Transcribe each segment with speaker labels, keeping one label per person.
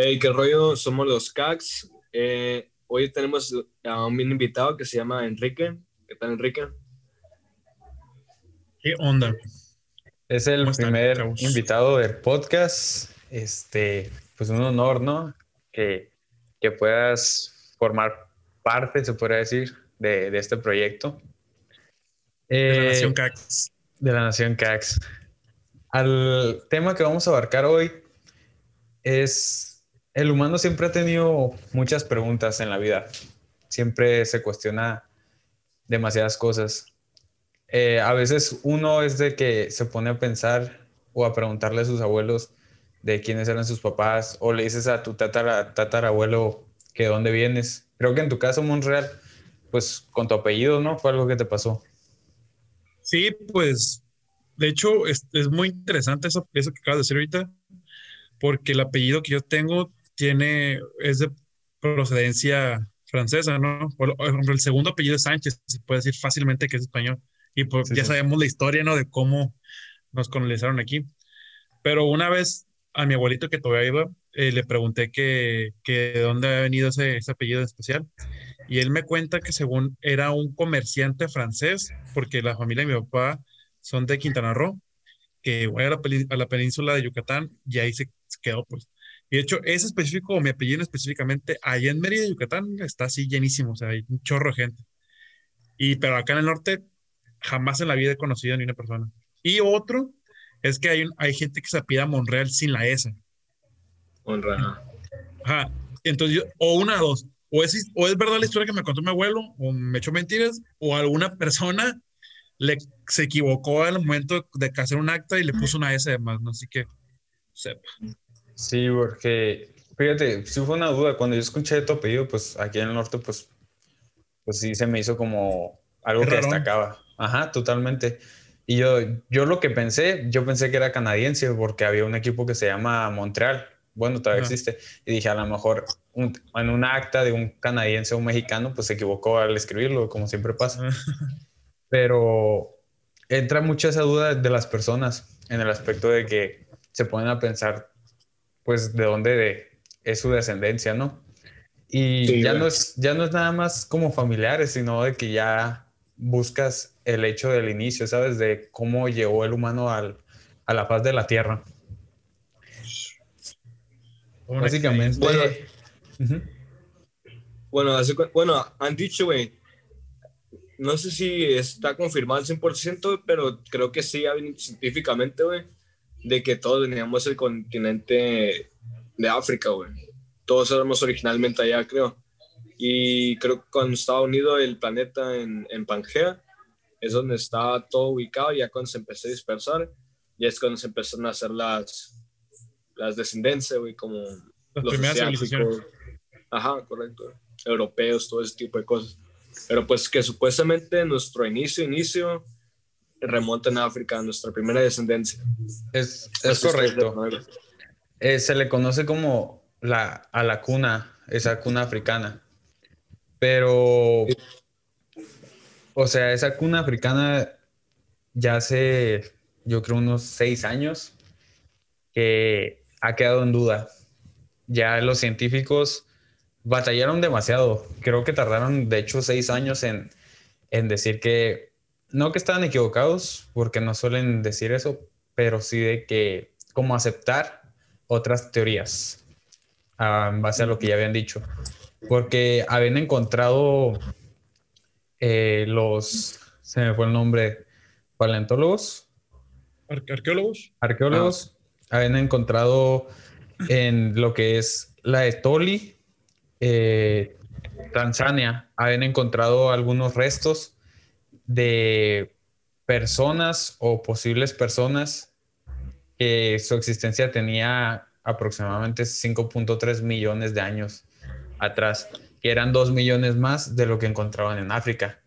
Speaker 1: Hey, qué rollo, somos los CACs. Eh, hoy tenemos a un invitado que se llama Enrique. ¿Qué tal, Enrique?
Speaker 2: ¿Qué onda?
Speaker 3: Es el primer invitado del podcast. Este, pues un honor, ¿no? Que, que puedas formar parte, se podría decir, de, de este proyecto.
Speaker 2: de la Nación eh, CACs.
Speaker 3: De la Nación CACs. Al tema que vamos a abarcar hoy es, el humano siempre ha tenido muchas preguntas en la vida, siempre se cuestiona demasiadas cosas. Eh, a veces uno es de que se pone a pensar o a preguntarle a sus abuelos de quiénes eran sus papás o le dices a tu tatara, tatarabuelo que dónde vienes. Creo que en tu caso, Monreal, pues con tu apellido, ¿no? Fue algo que te pasó.
Speaker 2: Sí, pues de hecho, es, es, muy interesante eso, eso que acabas de decir ahorita, porque el apellido que yo tengo tiene, es de procedencia francesa, ¿no? Por ejemplo, el segundo apellido es Sánchez, se puede decir fácilmente que es español. Y pues ya sabemos la historia, ¿no? De cómo nos colonizaron aquí. Pero una vez a mi abuelito que todavía iba, eh, le pregunté que, que, de dónde había venido ese, ese apellido especial. Y él me cuenta que según era un comerciante francés, porque la familia de mi papá son de Quintana Roo, que voy a la, península de Yucatán y ahí se, quedó, pues. Y de hecho, ese específico, mi apellido específicamente, allá en Mérida, Yucatán, está así llenísimo, o sea, hay un chorro de gente. Y, pero acá en el norte, jamás en la vida he conocido a ni una persona. Y otro es que hay, hay gente que se pida Monreal sin la S.
Speaker 1: Monreal.
Speaker 2: Ajá. Entonces, o una dos. O es, o es verdad la historia que me contó mi abuelo, o me echó mentiras, o alguna persona le, se equivocó al momento de hacer un acta y le puso una S de más, ¿no? Así que sepa.
Speaker 3: Sí, porque fíjate, si fue una duda. Cuando yo escuché tu apellido, pues aquí en el norte, pues, pues sí se me hizo como algo que destacaba. Ajá, totalmente. Y yo, yo lo que pensé, yo pensé que era canadiense porque había un equipo que se llama Montreal. Bueno, todavía existe. Y dije, a lo mejor en un acta de un canadiense o un mexicano, pues se equivocó al escribirlo, como siempre pasa. pero entra mucha esa duda de las personas en el aspecto de que se ponen a pensar, pues, de dónde es su descendencia, ¿no? Y ya, no es, ya no es nada más como familiares, sino de que ya buscas el hecho del inicio, ¿sabes? De cómo llegó el humano al, a la faz de la Tierra. Básicamente.
Speaker 1: Bueno, bueno, han dicho, güey, no sé si está confirmado al 100%, pero creo que sí, científicamente, güey, de que todos veníamos del continente de África, güey. Todos éramos originalmente allá, creo. Y creo que cuando estaba unido el planeta en, en Pangea, es donde estaba todo ubicado, ya cuando se empezó a dispersar, ya es cuando se empezaron a hacer las, las descendencias, güey, como
Speaker 2: las los primeras civilizaciones.
Speaker 1: Ajá, correcto. Europeos, todo ese tipo de cosas. Pero pues que supuestamente nuestro inicio, inicio, remonta en África, nuestra primera descendencia.
Speaker 3: Es, es correcto. Eh, se le conoce como la, a la cuna, esa cuna africana. Pero, o sea, esa cuna africana ya hace, yo creo, unos seis años que ha quedado en duda. Ya los científicos batallaron demasiado. Creo que tardaron, de hecho, seis años en, decir que, no que estaban equivocados, porque no suelen decir eso, pero sí de que, como aceptar otras teorías ah, en base a lo que ya habían dicho. Porque habían encontrado eh, los, se me fue el nombre, paleontólogos.
Speaker 2: arqueólogos.
Speaker 3: Arqueólogos. Ah. Habían encontrado en lo que es la Etoli, eh, Tanzania habían encontrado algunos restos de personas o posibles personas que su existencia tenía aproximadamente 5.3 millones de años atrás, que eran 2 millones más de lo que encontraban en África.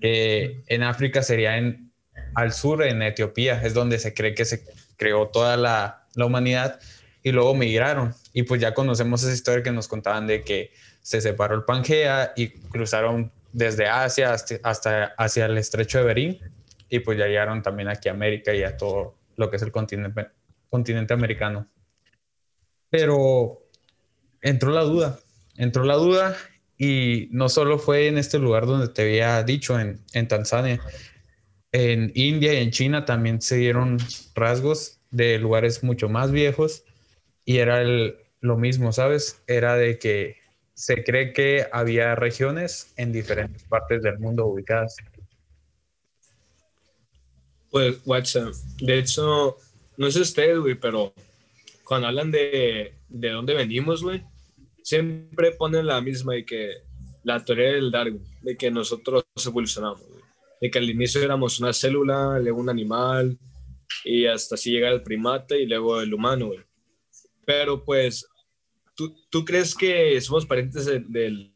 Speaker 3: en África sería en, al sur, en Etiopía, es donde se cree que se creó toda la, la humanidad y luego migraron. Y pues ya conocemos esa historia que nos contaban de que se separó el Pangea y cruzaron desde Asia hasta, hacia el estrecho de Bering y pues ya llegaron también aquí a América y a todo lo que es el continente, continente americano. Pero entró la duda, entró la duda y no solo fue en este lugar donde te había dicho, en, en Tanzania, en India y en China también se dieron rasgos de lugares mucho más viejos y era el, lo mismo, ¿sabes? Era de que se cree que había regiones en diferentes partes del mundo ubicadas.
Speaker 1: Pues, WhatsApp, de hecho, no sé usted, güey, pero cuando hablan de, de dónde venimos, güey, siempre ponen la misma y que la teoría del Darwin, de que nosotros evolucionamos, de que al inicio éramos una célula, luego un animal, y hasta así llega el primate y luego el humano, güey. Pero pues, ¿tú, ¿tú crees que somos parientes del,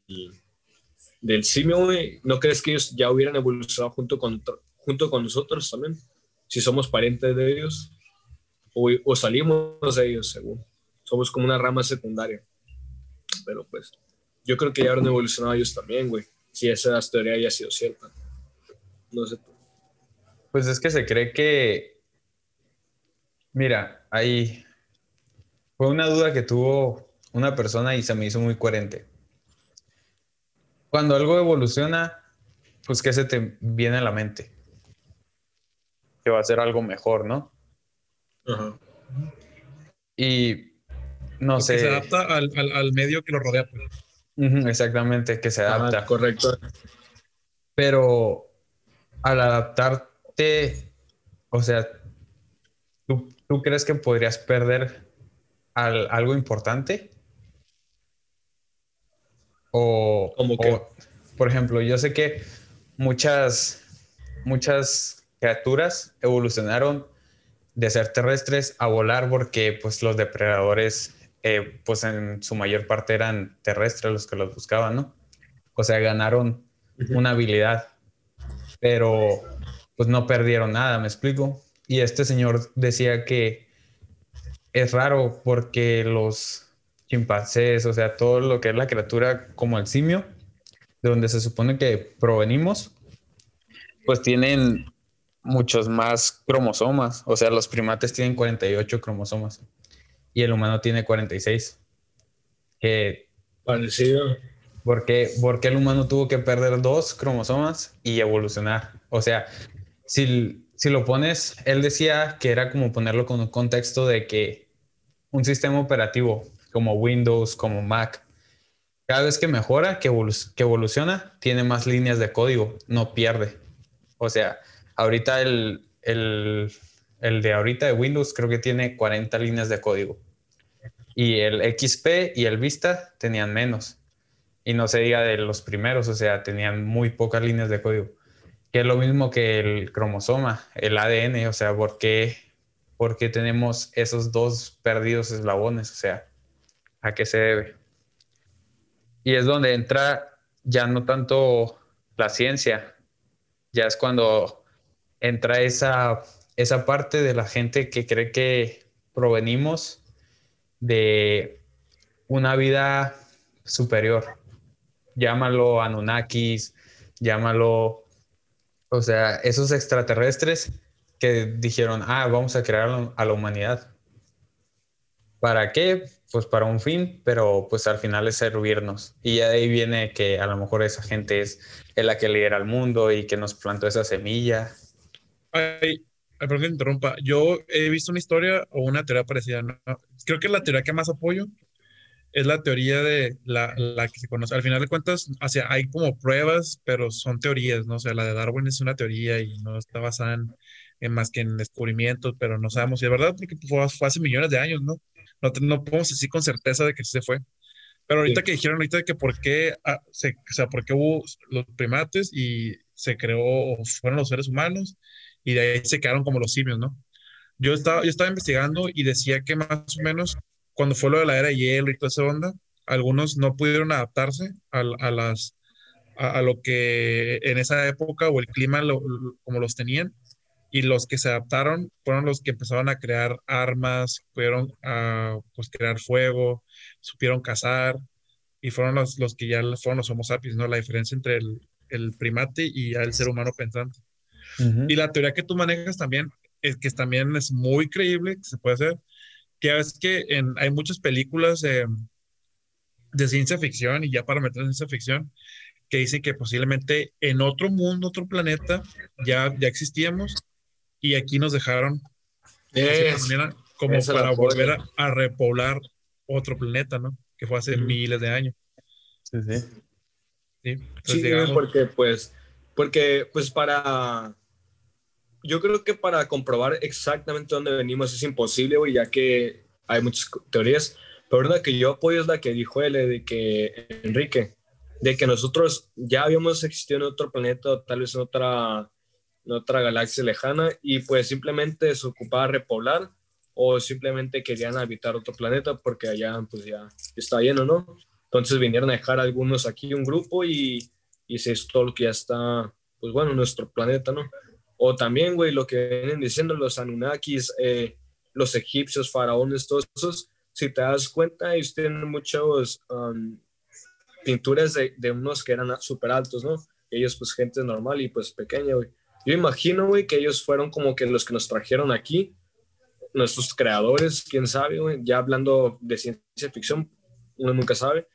Speaker 1: del simio, güey? ¿No crees que ellos ya hubieran evolucionado junto con, junto con nosotros también? Si somos parientes de ellos o, o salimos de ellos, según. Somos como una rama secundaria. Pero pues, yo creo que ya habrán evolucionado ellos también, güey. Si esa teoría haya sido cierta. No sé.
Speaker 3: Pues es que se cree que. Mira, ahí. Fue una duda que tuvo una persona y se me hizo muy coherente. Cuando algo evoluciona, pues ¿qué se te viene a la mente? Que va a ser algo mejor, ¿no?
Speaker 1: Ajá.
Speaker 3: Y no
Speaker 2: Que
Speaker 3: sé.
Speaker 2: se adapta al, al- al medio que lo rodea. pues.
Speaker 3: Exactamente, que se adapta.
Speaker 1: Ajá, correcto.
Speaker 3: Pero al adaptarte, o sea, ¿tú, tú crees que podrías perder al- algo importante? O,
Speaker 1: ¿Cómo qué?
Speaker 3: o, por ejemplo, yo sé que muchas, muchas criaturas evolucionaron de ser terrestres a volar porque pues los depredadores eh, pues en su mayor parte eran terrestres los que los buscaban, ¿no? O sea, ganaron una habilidad, pero pues no perdieron nada, ¿me explico? Y este señor decía que es raro porque los chimpancés, o sea, todo lo que es la criatura como el simio, de donde se supone que provenimos, pues tienen muchos más cromosomas, o sea, los primates tienen 48 cromosomas y el humano tiene 46. Que
Speaker 1: Parecido.
Speaker 3: ¿Por qué, por qué el humano tuvo que perder dos cromosomas y evolucionar? O sea, si, si lo pones, él decía que era como ponerlo con un contexto de que un sistema operativo como Windows, como Mac, cada vez que mejora, que, evolu- que evoluciona, tiene más líneas de código, no pierde. O sea, ahorita el, el, el de ahorita de Windows creo que tiene 40 líneas de código. Y el XP y el Vista tenían menos. Y no se diga de los primeros, o sea, tenían muy pocas líneas de código. Que es lo mismo que el cromosoma, el ADN, o sea, ¿por qué, por qué tenemos esos dos perdidos eslabones? O sea, ¿a qué se debe? Y es donde entra ya no tanto la ciencia, ya es cuando entra esa, esa parte de la gente que cree que provenimos de una vida superior. Llámalo Anunnakis, llámalo, o sea, esos extraterrestres que dijeron, ah, vamos a crear a la- humanidad. ¿Para qué? Pues para un fin, pero pues al final es servirnos. Y ya de ahí viene que a lo mejor esa gente es, la que lidera el mundo y que nos plantó esa semilla.
Speaker 2: Ay, perdón que te interrumpa. Yo he visto una historia o una teoría parecida. ¿no? Creo que la teoría que más apoyo es la teoría de la, la que se conoce. Al final de cuentas, o sea, hay como pruebas, pero son teorías, ¿no? O sea, la de Darwin es una teoría y no está basada en, en más que en descubrimientos, pero no sabemos si es verdad, porque fue, fue hace millones de años, ¿no? No, no podemos decir con certeza de que se fue. Pero ahorita
Speaker 1: Sí.
Speaker 2: que dijeron ahorita de que por qué, ah, se, o sea, por qué hubo los primates y se creó, fueron los seres humanos y de ahí se quedaron como los simios, ¿no? Yo estaba, yo estaba investigando y decía que más o menos cuando fue lo de la era de hielo y toda esa onda, algunos no pudieron adaptarse a, a las, a, a lo que en esa época o el clima lo- lo- como los tenían y los que se adaptaron fueron los que empezaron a crear armas, pudieron a, pues, crear fuego, supieron cazar y fueron los, los que ya fueron los Homo sapiens, ¿no? La diferencia entre el, el primate y el ser humano pensante. Y la teoría que tú manejas también, es que también es muy creíble, que se puede hacer, que es que en, hay muchas películas, eh, de ciencia ficción y ya para meter en ciencia ficción, que dicen que posiblemente en otro mundo, otro planeta, ya, ya existíamos y aquí nos dejaron como para volver a, repoblar otro planeta, ¿no? Que fue hace miles de años.
Speaker 3: Sí, sí.
Speaker 1: Sí, sí porque pues, porque pues para, yo creo que para comprobar exactamente dónde venimos es imposible, güey, ya que hay muchas teorías, pero una que yo apoyo es la que dijo él, de que Enrique, de que nosotros ya habíamos existido en otro planeta, tal vez en otra, en otra galaxia lejana, y pues simplemente se ocupaba repoblar o simplemente querían habitar otro planeta porque allá pues ya está lleno, ¿no? Entonces vinieron a dejar algunos aquí un grupo y, y se todo lo que ya está, pues bueno, nuestro planeta, ¿no? O también, güey, lo que vienen diciendo los Anunnakis, eh, los egipcios, faraones, todos esos, si te das cuenta, ellos tienen muchos um, pinturas de, de, unos que eran súper altos, ¿no? Ellos, pues, gente normal y pues pequeña, güey. Yo imagino, güey, que ellos fueron como que los que nos trajeron aquí nuestros creadores, quién sabe, ya hablando de ciencia ficción, uno nunca sabe,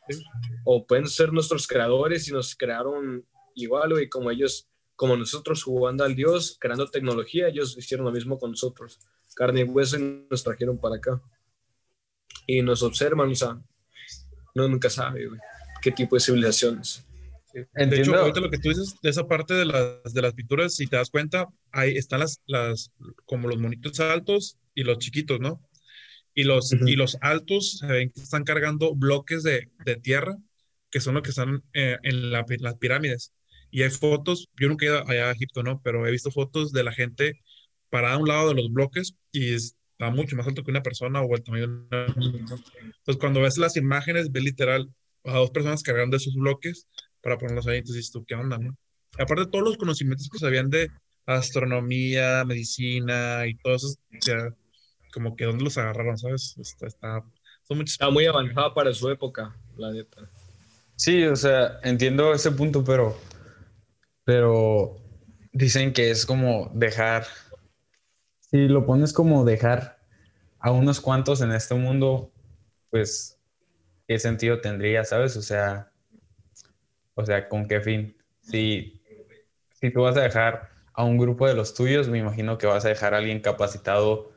Speaker 1: o pueden ser nuestros creadores y nos crearon igual, y como ellos, como nosotros jugando al Dios, creando tecnología, ellos hicieron lo mismo con nosotros, carne y hueso y nos trajeron para acá. Y nos observan, o sea, uno nunca sabe, qué tipo de civilizaciones.
Speaker 2: De hecho, ahorita lo que tú dices de esa parte de las, de las pinturas, si te das cuenta, ahí están las, las, como los monitos altos y los chiquitos, ¿no? Y los, y los altos se ven que están cargando bloques de, de tierra, que son los que están eh, en las pirámides. Y hay fotos, yo nunca he ido allá a Egipto, ¿no? Pero he visto fotos de la gente parada a un lado de los bloques y está mucho más alto que una persona o el tamaño de una... Entonces, cuando ves las imágenes, ves literal a dos personas cargando esos bloques para ponerlos ahí. Entonces, tú, ¿qué onda, no? Aparte de todos los conocimientos que sabían de astronomía, medicina y todo eso, o sea, como que dónde los agarraron, ¿sabes? Está, está,
Speaker 1: está muy avanzada para su época, la neta.
Speaker 3: Sí, o sea, entiendo ese punto, pero, pero dicen que es como dejar, si lo pones como dejar a unos cuantos en este mundo, pues, ¿qué sentido tendría, sabes? O sea, o sea, ¿con qué fin? Si, si tú vas a dejar a un grupo de los tuyos, me imagino que vas a dejar a alguien capacitado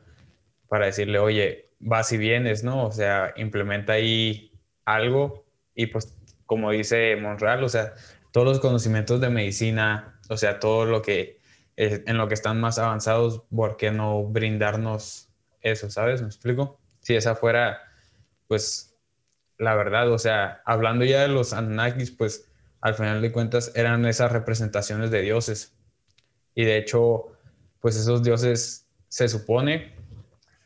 Speaker 3: para decirle, oye, vas y vienes, ¿no? O sea, implementa ahí algo y pues como dice Monreal, o sea, todos los conocimientos de medicina, o sea, todo lo que en lo que están más avanzados, ¿por qué no brindarnos eso, sabes? ¿Me explico? Si esa fuera, pues, la verdad, o sea, hablando ya de los Anunnakis, pues, al final de cuentas eran esas representaciones de dioses. Y de hecho, pues esos dioses se supone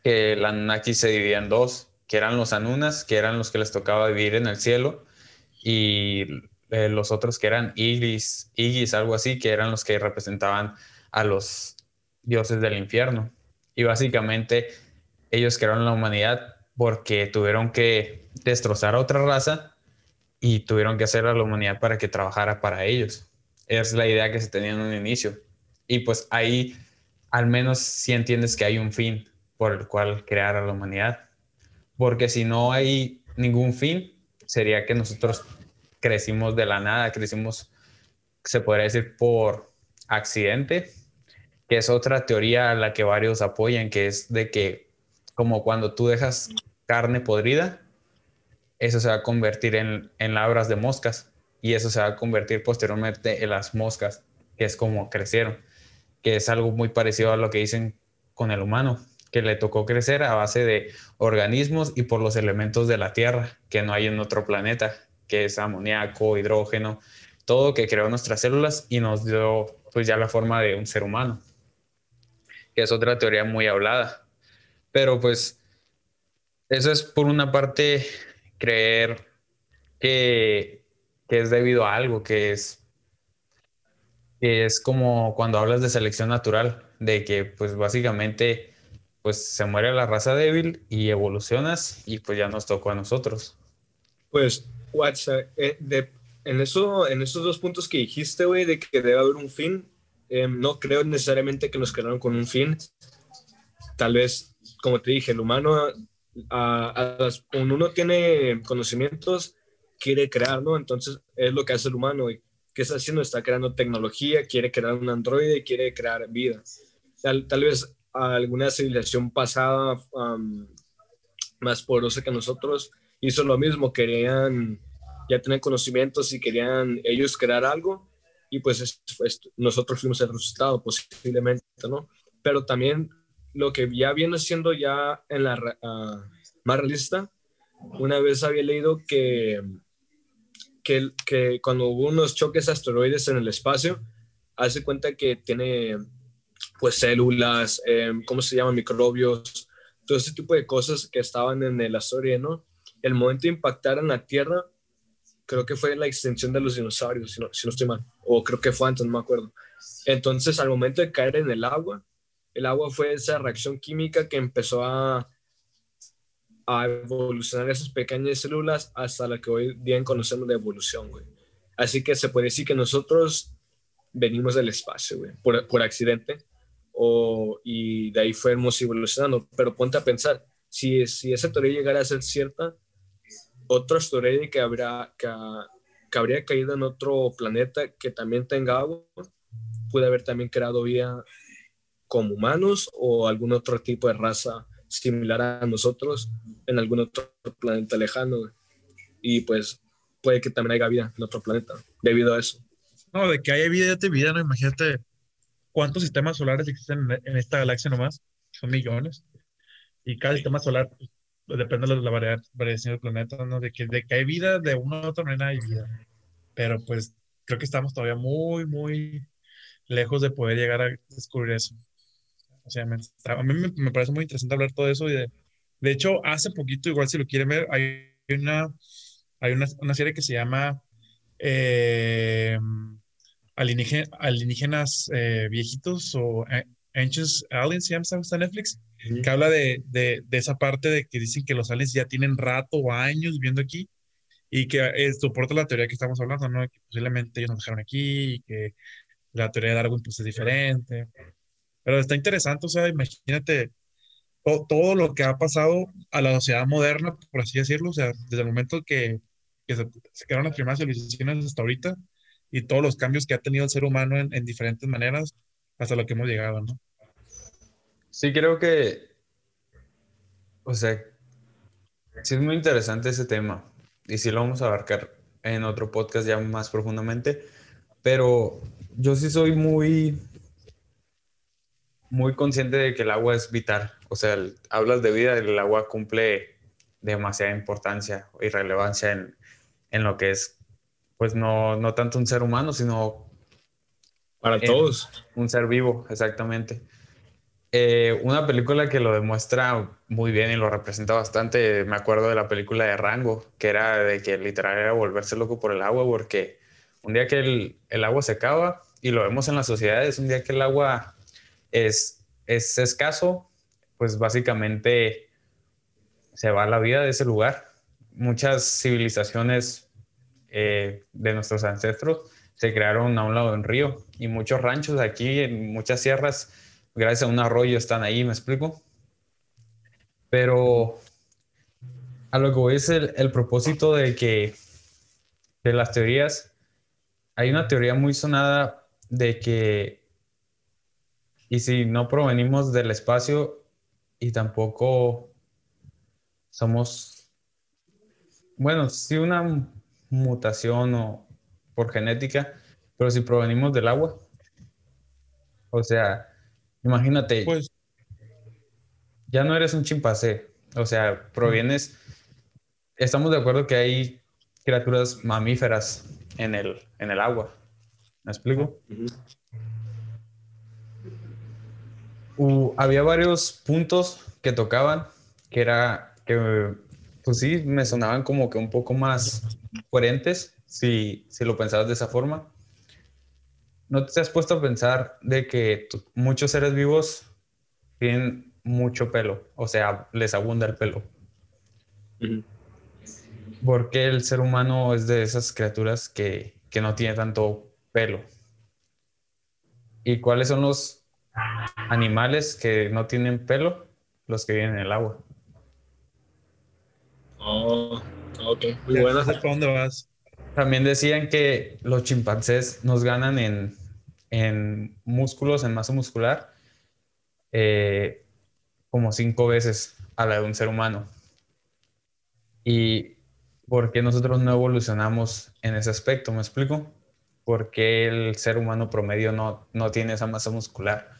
Speaker 3: que el Anunnaki se dividía en dos, que eran los Anunas, que eran los que les tocaba vivir en el cielo, y eh, los otros que eran Igis, Igis, algo así, que eran los que representaban a los dioses del infierno. Y básicamente ellos crearon la humanidad porque tuvieron que destrozar a otra raza y tuvieron que hacer a la humanidad para que trabajara para ellos. Es la idea que se tenía en un inicio. Y pues ahí al menos si entiendes que hay un fin, por el cual crear a la humanidad. Porque si no hay ningún fin, sería que nosotros crecimos de la nada, crecimos, se podría decir, por accidente, que es otra teoría a la que varios apoyan, que es de que como cuando tú dejas carne podrida, eso se va a convertir en, en labras de moscas y eso se va a convertir posteriormente en las moscas, que es como crecieron, que es algo muy parecido a lo que dicen con el humano que le tocó crecer a base de organismos y por los elementos de la Tierra que no hay en otro planeta, que es amoníaco, hidrógeno, todo que creó nuestras células y nos dio pues ya la forma de un ser humano, que es otra teoría muy hablada. Pero pues eso es por una parte creer que, que es debido a algo, que es, que es como cuando hablas de selección natural, de que pues básicamente pues se muere la raza débil y evolucionas y pues ya nos tocó a nosotros.
Speaker 1: Pues, WhatsApp, eh, en, eso, en esos dos puntos que dijiste, güey, de que debe haber un fin, em, no creo necesariamente que nos quedaron con un fin. Tal vez, como te dije, el humano, a, uno tiene conocimientos, quiere crear, ¿no? Entonces es lo que hace el humano. Y, ¿Qué está haciendo? Está creando tecnología, quiere crear un androide, quiere crear vida. Tal, tal vez alguna civilización pasada más poderosa que nosotros hizo lo mismo, querían ya tener conocimientos y querían ellos crear algo y pues nosotros fuimos el resultado posiblemente, ¿no? Pero también lo que ya viene siendo ya en la uh, más realista, una vez había leído que, que, cuando hubo unos choques asteroides en el espacio, hace cuenta que tiene pues células, eh, ¿cómo se llaman? Microbios, todo ese tipo de cosas que estaban en el asteroide, ¿no? El momento de impactar en la Tierra, creo que fue la extensión de los dinosaurios, si no, si no estoy mal, o creo que fue antes, no me acuerdo. Entonces, al momento de caer en el agua, el agua fue esa reacción química que empezó a, a evolucionar esas pequeñas células hasta la que hoy día conocemos de evolución, güey. Así que se puede decir que nosotros venimos del espacio, güey, por, por accidente, o, y de ahí fuimos evolucionando. Pero ponte a pensar, si, si esa teoría llegara a ser cierta, otro asteroide que, habrá, que, que, habría caído en otro planeta que también tenga agua, puede haber también creado vida como humanos o algún otro tipo de raza similar a nosotros en algún otro planeta lejano. Y pues puede que también haya vida en otro planeta debido a eso.
Speaker 2: No, de que haya vida, de vida, ¿no? Imagínate cuántos sistemas solares existen en, esta galaxia nomás. Son millones. Y cada sistema solar pues, depende de la variación del planeta, ¿no? De que, de que hay vida, de una u otra manera hay vida. Pero pues creo que estamos todavía muy, muy lejos de poder llegar a descubrir eso. O sea, a mí me, parece muy interesante hablar todo eso. Y de, de hecho, hace poquito, igual si lo quieren ver, hay una, hay una, una serie que se llama eh, alienígenas eh, viejitos o Ancient Aliens, se llama, está en Netflix, que habla de, de, de, esa parte de que dicen que los aliens ya tienen rato o años viviendo aquí y que eh, soporta la teoría que estamos hablando, ¿no? Que posiblemente ellos nos dejaron aquí y que la teoría de Darwin pues es diferente. Pero está interesante, o sea, imagínate todo lo que ha pasado a la sociedad moderna, por así decirlo, o sea, desde el momento que, que se, se, crearon las primeras civilizaciones hasta ahorita y todos los cambios que ha tenido el ser humano en, en diferentes maneras hasta lo que hemos llegado, ¿no?
Speaker 3: Sí, creo que, o sea, sí es muy interesante ese tema y sí lo vamos a abarcar en otro podcast ya más profundamente, pero yo sí soy muy, muy consciente de que el agua es vital. O sea, hablas de vida, el agua cumple demasiada importancia y relevancia en, en lo que es, pues no, no tanto un ser humano, sino...
Speaker 1: Para todos.
Speaker 3: Un ser vivo, exactamente. Eh, una película que lo demuestra muy bien y lo representa bastante, me acuerdo de la película de Rango, que era de que literal era volverse loco por el agua, porque un día que el, el agua se acaba, y lo vemos en las sociedades, un día que el agua es, es escaso, pues básicamente se va la vida de ese lugar. Muchas civilizaciones eh, de nuestros ancestros se crearon a un lado de un río y muchos ranchos aquí en muchas sierras, gracias a un arroyo, están ahí, ¿me explico? Pero a lo que voy es el, el propósito de que de las teorías, hay una teoría muy sonada de que, y si no provenimos del espacio y tampoco somos, bueno, sí una mutación o por genética, pero si provenimos del agua, o sea, imagínate, pues, ya no eres un chimpancé, o sea, provienes, estamos de acuerdo que hay criaturas mamíferas en el, en el agua. ¿Me explico? Había varios puntos que tocaban que era que, pues sí, me sonaban como que un poco más coherentes si, si lo pensabas de esa forma. ¿No te has puesto a pensar de que muchos seres vivos tienen mucho pelo? O sea, les abunda el pelo. Porque el ser humano es de esas criaturas que, que no tiene tanto pelo. ¿Y cuáles son los animales que no tienen pelo? Los que viven en el agua.
Speaker 1: Oh, Ok, muy buena.
Speaker 2: ¿Para dónde vas?
Speaker 3: También decían que los chimpancés nos ganan en, en músculos, en masa muscular, eh, como cinco veces a la de un ser humano. ¿Y por qué nosotros no evolucionamos en ese aspecto? ¿Me explico? ¿Por qué el ser humano promedio no, no tiene esa masa muscular?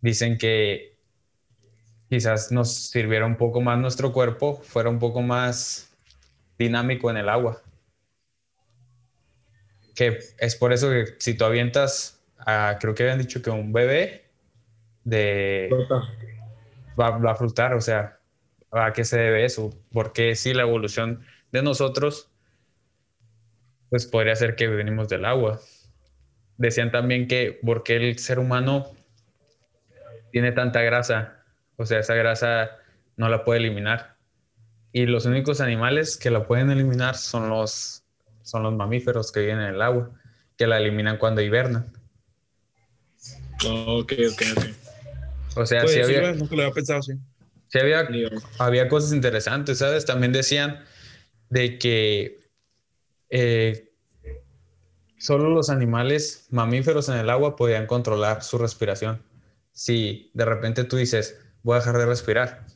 Speaker 3: Dicen que quizás nos sirviera un poco más nuestro cuerpo, fuera un poco más dinámico en el agua. Que es por eso que si tú avientas, a, creo que habían dicho que un bebé de va, va a flotar, o sea, ¿a qué se debe eso? Porque si la evolución de nosotros, pues podría ser que venimos del agua. Decían también que porque el ser humano tiene tanta grasa, o sea, esa grasa no la puede eliminar. Y los únicos animales que la pueden eliminar son los, son los mamíferos que viven en el agua, que la eliminan cuando hibernan.
Speaker 1: Ok, ok, ok.
Speaker 3: O sea,
Speaker 2: Pues
Speaker 3: sí
Speaker 2: sí,
Speaker 3: había,
Speaker 2: nunca lo había pensado
Speaker 3: sí había
Speaker 1: Digo,
Speaker 3: había cosas interesantes, ¿sabes? También decían de que eh, solo los animales mamíferos en el agua podían controlar su respiración. Si de repente tú dices, voy a dejar de respirar,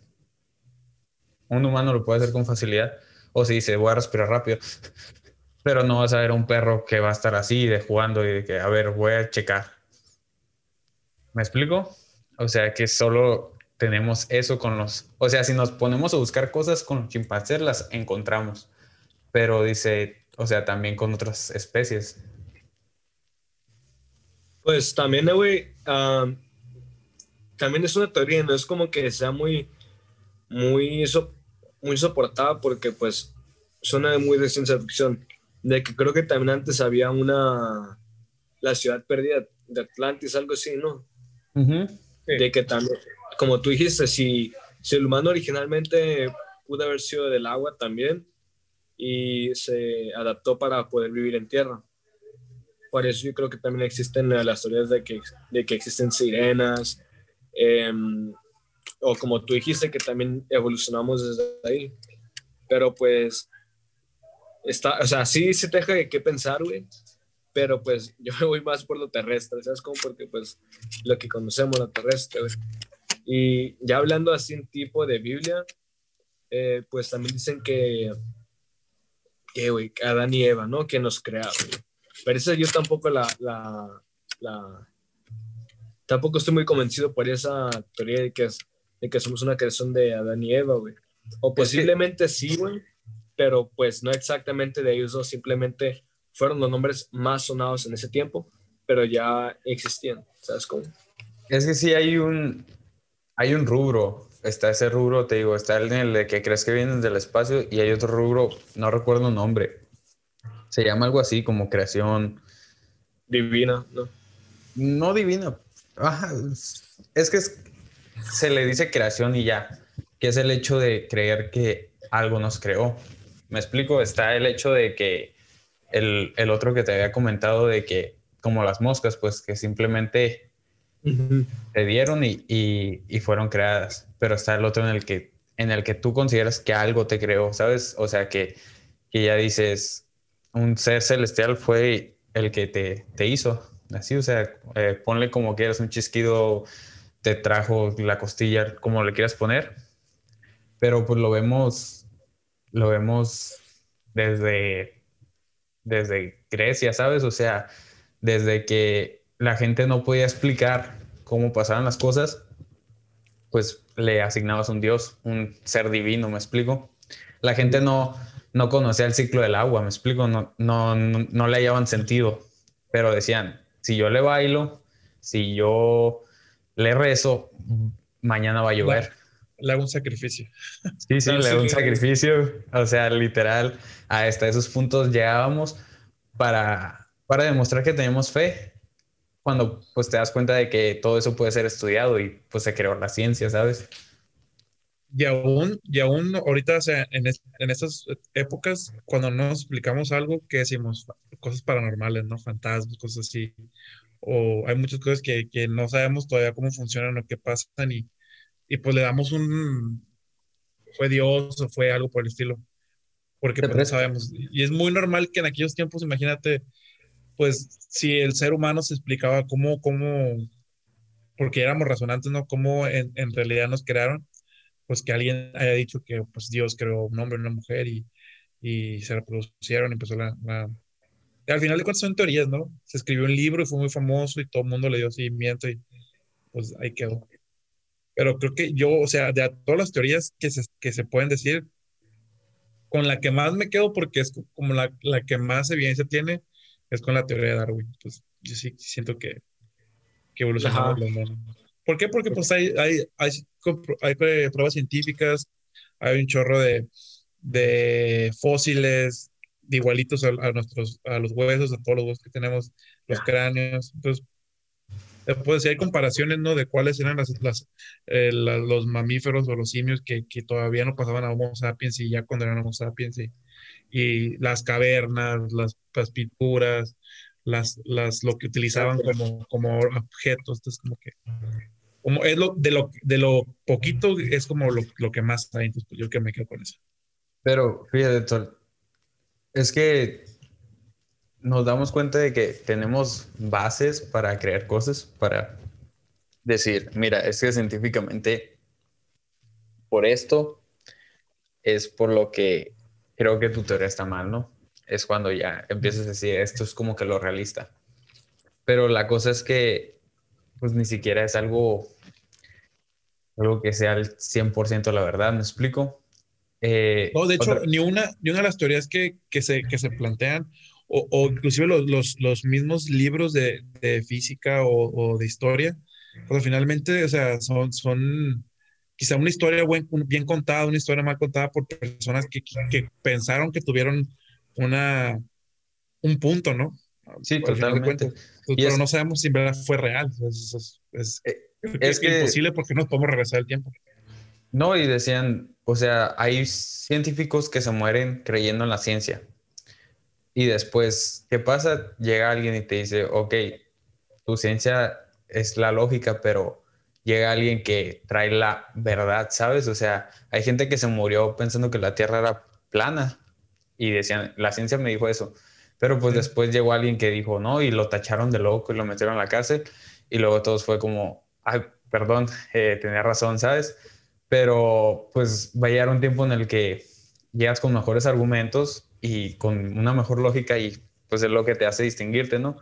Speaker 3: un humano lo puede hacer con facilidad. O si dice, voy a respirar rápido, pero no vas a ver un perro que va a estar así de jugando y de que, a ver, voy a checar. ¿Me explico? O sea que solo tenemos eso con los, o sea, si nos ponemos a buscar cosas con los chimpancés las encontramos, pero dice, o sea, también con otras especies.
Speaker 1: Pues también, eh, güey, am, también es una teoría, no es como que sea muy, muy, so- muy soportada porque pues suena muy de ciencia ficción, de que creo que también antes había una, la ciudad perdida de Atlantis, algo así, ¿no? De que también, como tú dijiste, si, si el humano originalmente pudo haber sido del agua también y se adaptó para poder vivir en tierra. Por eso yo creo que también existen las teorías de que, de que existen sirenas, em, o como tú dijiste, que también evolucionamos desde ahí. Pero pues, está, o sea, sí se te deja de qué pensar, güey. Pero pues yo me voy más por lo terrestre, ¿sabes? Como porque pues lo que conocemos, lo terrestre, güey. Y ya hablando así en tipo de Biblia, eh, pues también dicen que, que, güey, Adán y Eva, ¿no? Que nos crearon. Pero eso yo tampoco la, la, la- tampoco estoy muy convencido por esa teoría de que, es- de que somos una creación de Adán y Eva, güey. O posiblemente sí, güey, pero pues no exactamente de ellos dos, simplemente fueron los nombres más sonados en ese tiempo, pero ya existían, ¿sabes cómo?
Speaker 3: Es que sí hay un, hay un rubro, está ese rubro, te digo, está el de que crees que vienen del espacio y hay otro rubro, no recuerdo el nombre, se llama algo así como creación,
Speaker 1: Divina, ¿no?
Speaker 3: no divina, ajá, es que es- se le dice creación y ya, que es el hecho de creer que algo nos creó. Me explico, está el hecho de que el, el otro que te había comentado de que como las moscas, pues que simplemente te dieron y, y- y fueron creadas, pero está el otro en el que, en el que tú consideras que algo te creó, ¿sabes? O sea, que, que ya dices, un ser celestial fue el que te, te hizo, así, o sea, eh, ponle como quieras, un chisquido te trajo la costilla, como le quieras poner, pero pues lo vemos, lo vemos desde, desde Grecia, ¿sabes? O sea, desde que la gente no podía explicar cómo pasaban las cosas, pues le asignabas un dios, un ser divino, ¿me explico? La gente no, no conocía el ciclo del agua, ¿me explico? No, no, no, no le hallaban sentido, pero decían, si yo le bailo, si yo le rezo, mañana va a llover.
Speaker 2: Le hago un sacrificio.
Speaker 3: Sí, sí,
Speaker 1: No,
Speaker 3: le
Speaker 1: sí.
Speaker 3: un sacrificio. O sea, literal, hasta esos puntos llegábamos para, para demostrar que tenemos fe. Cuando pues te das cuenta de que todo eso puede ser estudiado y pues se creó la ciencia, ¿sabes?
Speaker 2: Y aún, y aún ahorita, o sea, en, es- en estas épocas, cuando no nos explicamos algo, ¿qué decimos? Cosas paranormales, ¿no? Fantasmas, cosas así. O hay muchas cosas que, que no sabemos todavía cómo funcionan o qué pasan y, y pues le damos un... Fue Dios o fue algo por el estilo. porque pues, no sabemos. Y es muy normal que en aquellos tiempos, imagínate, pues si el ser humano se explicaba cómo, cómo, porque éramos razonantes, ¿no? Cómo en, en realidad nos crearon, pues que alguien haya dicho que pues Dios creó un hombre y una mujer y, y se reproducieron y empezó la, Al final de cuentas son teorías, ¿no? Se escribió un libro y fue muy famoso y todo el mundo le dio seguimiento y pues ahí quedó. Pero creo que yo, o sea, de todas las teorías que se, que se pueden decir, con la que más me quedo porque es como la, la que más evidencia tiene, es con la teoría de Darwin. Pues yo sí siento que, que evolucionamos ¿Por qué? Porque pues hay, hay, hay, hay, pruebas científicas, hay un chorro de, de fósiles de igualitos a, a, nuestros, a los huesos, a todos los huesos que tenemos, los cráneos. Entonces, pues hay comparaciones, ¿no? De cuáles eran las, las eh, los mamíferos o los simios que, que, todavía no pasaban a Homo sapiens y ya cuando eran Homo sapiens y, y las cavernas, las, las, pinturas, las, las, lo que utilizaban como, como objetos, entonces como que, como es lo, de lo, de lo poquito es como lo, lo que más hay, entonces pues, yo que me quedo con eso.
Speaker 3: Pero fíjate, es que nos damos cuenta de que tenemos bases para crear cosas, para decir, mira, es que científicamente por esto es por lo que creo que tu teoría está mal, ¿no? Es cuando ya empiezas a decir, esto es como que lo realista. Pero la cosa es que, pues ni siquiera es algo, algo que sea al 100% la verdad, ¿me explico?
Speaker 2: Eh, no, de hecho, ni, una, ni una de las teorías que, que, se, que se plantean o, inclusive los, los, los, mismos libros de, de física o, o, de historia, pues finalmente, o sea, son, son quizá una historia buen, bien contada, una historia mal contada por personas que, que, pensaron que tuvieron una, un punto, ¿no?
Speaker 3: Sí, totalmente.
Speaker 2: Pues, pero no sabemos si en verdad fue real. Es, es, es, imposible porque no podemos regresar el tiempo.
Speaker 3: No, y decían, o sea, hay científicos que se mueren creyendo en la ciencia. Y después, ¿qué pasa? Llega alguien y te dice, ok, tu ciencia es la lógica, pero llega alguien que trae la verdad, ¿sabes? O sea, hay gente que se murió pensando que la Tierra era plana y decían, la ciencia me dijo eso. Pero pues después llegó alguien que dijo, no, y lo tacharon de loco y lo metieron a la cárcel. Y luego todos fue como, ay, perdón, eh, tenía razón, ¿sabes? Pero pues va a llegar un tiempo en el que llegas con mejores argumentos y con una mejor lógica y pues es lo que te hace distinguirte, ¿no?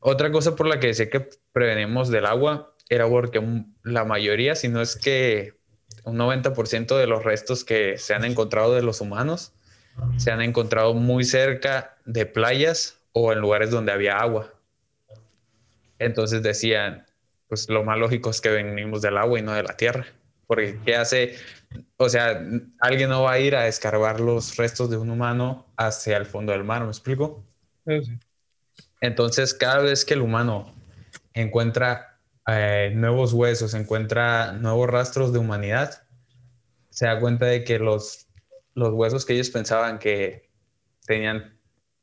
Speaker 3: Otra cosa por la que decía que prevenimos del agua era porque la mayoría, si no es que un 90% de los restos que se han encontrado de los humanos se han encontrado muy cerca de playas o en lugares donde había agua. Entonces decían, pues lo más lógico es que venimos del agua y no de la tierra. Porque ¿qué hace o sea, alguien no va a ir a escarbar los restos de un humano hacia el fondo del mar, ¿me explico? Entonces, cada vez que el humano encuentra eh, nuevos huesos, encuentra nuevos rastros de humanidad, se da cuenta de que los, los huesos que ellos pensaban que tenían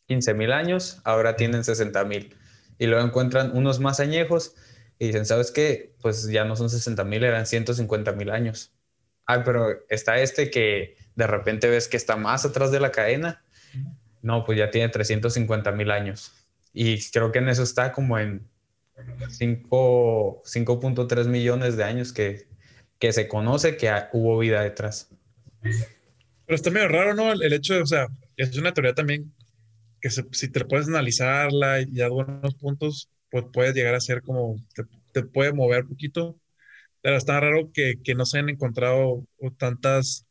Speaker 3: 15 mil años, ahora tienen 60 mil. Y luego encuentran unos más añejos y dicen, ¿sabes qué? Pues ya no son 60 mil, eran 150 mil años ay, pero está este que de repente ves que está más atrás de la cadena. No, pues ya tiene 350 mil años. Y creo que en eso está como en 5.3 millones de años que, que se conoce que hubo vida detrás.
Speaker 2: Pero está medio raro, ¿no? El, hecho de, o sea, es una teoría también que si te puedes analizarla y a buenos puntos, pues puedes llegar a ser como, te, te puede mover un poquito pero está raro que, que no se hayan encontrado tantas,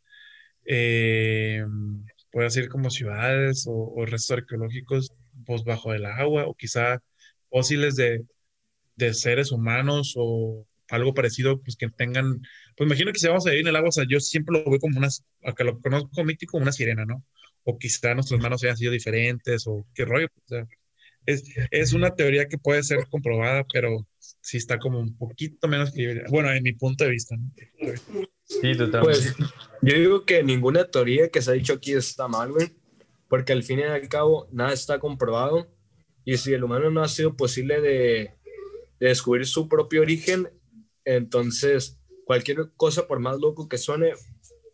Speaker 2: eh, puede decir como ciudades o, restos arqueológicos pues, bajo el agua o quizá fósiles de, de, seres humanos o algo parecido, pues que tengan, pues imagino que si vamos a vivir en el agua, o sea, yo siempre lo veo como unas, acá lo conozco mítico como una sirena, ¿no? O quizá nuestras manos hayan sido diferentes o qué rollo, o sea, es, es una teoría que puede ser comprobada, pero sí está como un poquito menos que Bueno, en mi punto de vista.
Speaker 1: Sí, totalmente. Pues yo digo que ninguna teoría que se ha dicho aquí está mal, güey, porque al fin y al cabo nada está comprobado y si el humano no ha sido posible de, de descubrir su propio origen, entonces cualquier cosa, por más loco que suene,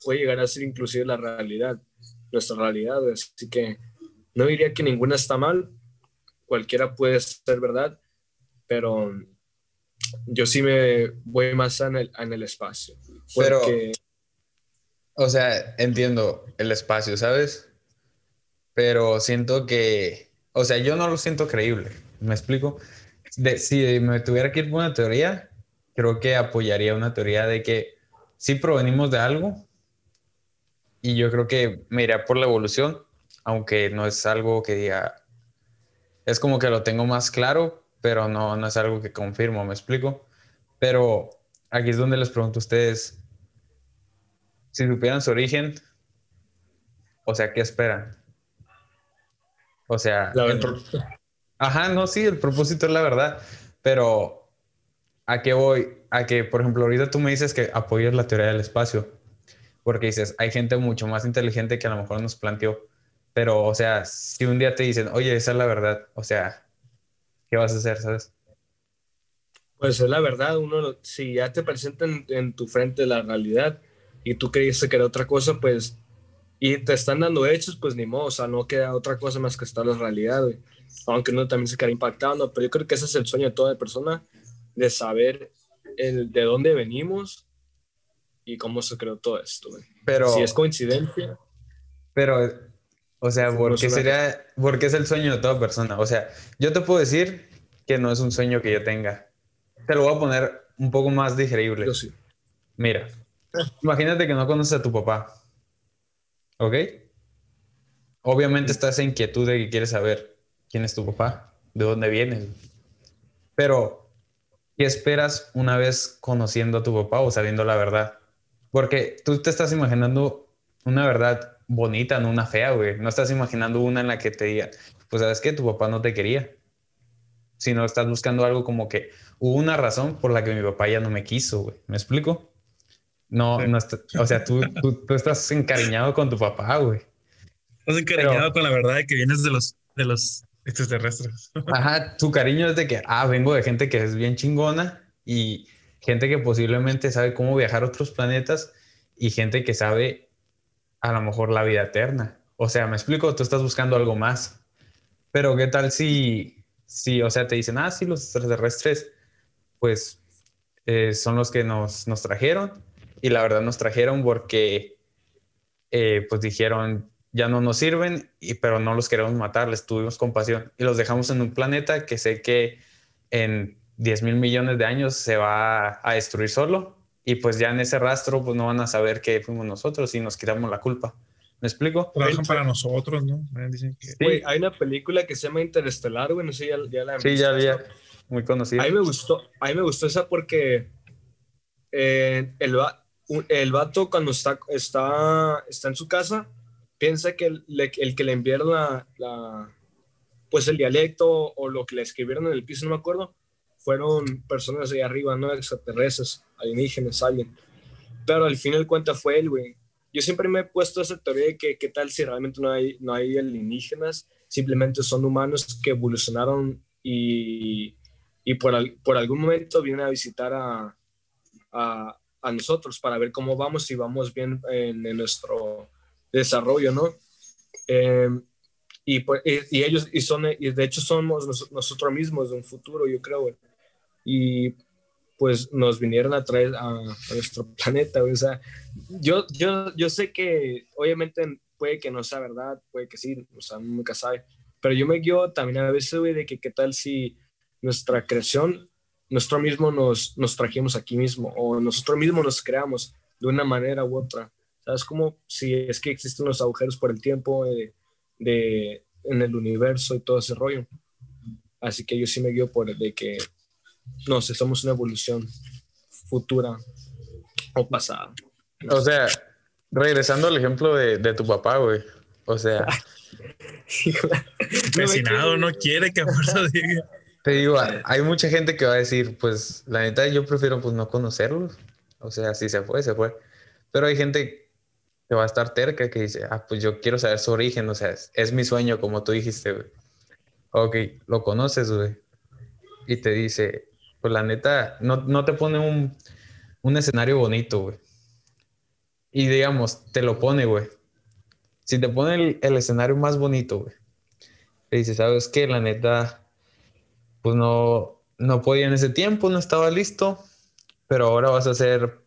Speaker 1: puede llegar a ser inclusive la realidad. nuestra realidad. Así que no diría que ninguna está mal, cualquiera puede ser verdad, pero yo sí me voy más en el, en el espacio.
Speaker 3: Pero, o sea, entiendo el espacio, ¿sabes? Pero siento que, o sea, yo no lo siento creíble, ¿me explico? De, si me tuviera que ir por una teoría, creo que apoyaría una teoría de que sí provenimos de algo y yo creo que me iría por la evolución, aunque no es algo que diga, es como que lo tengo más claro, pero no, no es algo que confirmo, me explico. Pero aquí es donde les pregunto a ustedes, si supieran su origen, o sea, ¿qué esperan? O sea, ajá, no, sí, el propósito es la verdad, pero ¿a qué voy? A que, por ejemplo, ahorita tú me dices que apoyas la teoría del espacio, porque dices, hay gente mucho más inteligente que a lo mejor nos planteó, pero, o sea, si un día te dicen, oye, esa es la verdad, o sea, ¿qué vas a hacer, sabes?
Speaker 1: Pues es la verdad, uno, si ya te presentan en tu frente la realidad y tú creíste que era otra cosa, pues, y te están dando hechos, pues ni modo, o sea, no queda otra cosa más que estar la realidad, Aunque uno también se queda impactado, pero yo creo que ese es el sueño de toda persona, de saber el, de dónde venimos y cómo se creó todo esto, Pero... Si es coincidencia.
Speaker 3: Pero o sea, ¿por qué sería, porque es el sueño de toda persona? O sea, yo te puedo decir que no es un sueño que yo tenga. Te lo voy a poner un poco más digerible.
Speaker 1: Yo sí.
Speaker 3: Mira, imagínate que no conoces a tu papá. ¿Ok? Obviamente estás en inquietud de que quieres saber quién es tu papá, de dónde vienes. Pero, ¿qué esperas una vez conociendo a tu papá o sabiendo la verdad? Porque tú te estás imaginando una verdad bonita, no una fea, güey. No estás imaginando una en la que te diga, pues sabes que tu papá no te quería. Sino estás buscando algo como que hubo una razón por la que mi papá ya no me quiso, güey. ¿Me explico? No, no o sea, tú, tú, estás encariñado con tu papá, güey.
Speaker 2: Estás encariñado con la verdad de que vienes de los, de los extraterrestres.
Speaker 3: Ajá, tu cariño es de que, ah, vengo de gente que es bien chingona y gente que posiblemente sabe cómo viajar a otros planetas y gente que sabe a lo mejor la vida eterna. O sea, me explico, tú estás buscando algo más. Pero ¿qué tal si, si o sea, te dicen, ah, sí, los extraterrestres, pues eh, son los que nos, nos trajeron. Y la verdad nos trajeron porque, eh, pues dijeron, ya no nos sirven, y, pero no los queremos matar, les tuvimos compasión. Y los dejamos en un planeta que sé que en 10 mil millones de años se va a destruir solo y pues ya en ese rastro pues no van a saber que fuimos nosotros y nos quitamos la culpa. ¿Me explico?
Speaker 2: Trabajan para nosotros, ¿no?
Speaker 1: Dicen que... hay una película que se llama Interestelar, güey, no sé, ya, ya la
Speaker 3: Sí, ya, ya, muy conocida.
Speaker 1: A mí me gustó, a mí me gustó esa porque eh, el, el vato cuando está, está, está en su casa piensa que el, que le enviaron la, la, pues el dialecto o lo que le escribieron en el piso, no me acuerdo, fueron personas de arriba, no extraterrestres, alienígenas, alguien. Pero al final cuenta fue él, güey. Yo siempre me he puesto esa teoría de que qué tal si realmente no hay, no hay alienígenas, simplemente son humanos que evolucionaron y, y por, por algún momento vienen a visitar a, a, a, nosotros para ver cómo vamos, si vamos bien en, nuestro desarrollo, ¿no? Em, y, pues, y, ellos, y, son, y de hecho somos nosotros mismos de un futuro, yo creo, y pues nos vinieron a traer a, nuestro planeta. O sea, yo, yo, yo sé que obviamente puede que no sea verdad, puede que sí, o sea, nunca sabe, pero yo me guío también a veces, güey, de que qué tal si nuestra creación, nosotros mismos nos, nos trajimos aquí mismo o nosotros mismos nos creamos de una manera u otra. ¿Sabes? Como si es que existen los agujeros por el tiempo de, de, en el universo y todo ese rollo. Así que yo sí me guío por de que no sé, somos una evolución futura o pasada.
Speaker 3: O sea, regresando al ejemplo de, de tu papá, güey. O sea.
Speaker 2: Vecinado no quiere que a fuerza diga.
Speaker 3: Te digo, hay mucha gente que va a decir, pues, la neta, yo prefiero pues no conocerlos. O sea, si se fue, se fue. Pero hay gente que va a estar terca que dice, ah, pues yo quiero saber su origen. O sea, es, mi sueño, como tú dijiste, güey. Ok, lo conoces, güey. Y te dice, pues la neta, no, no te pone un, un escenario bonito, güey. Y digamos, te lo pone, güey. si te pone el, escenario más bonito, güey, le dices, ¿sabes qué? La neta, pues no, no podía en ese tiempo, no estaba listo, pero ahora vas a ser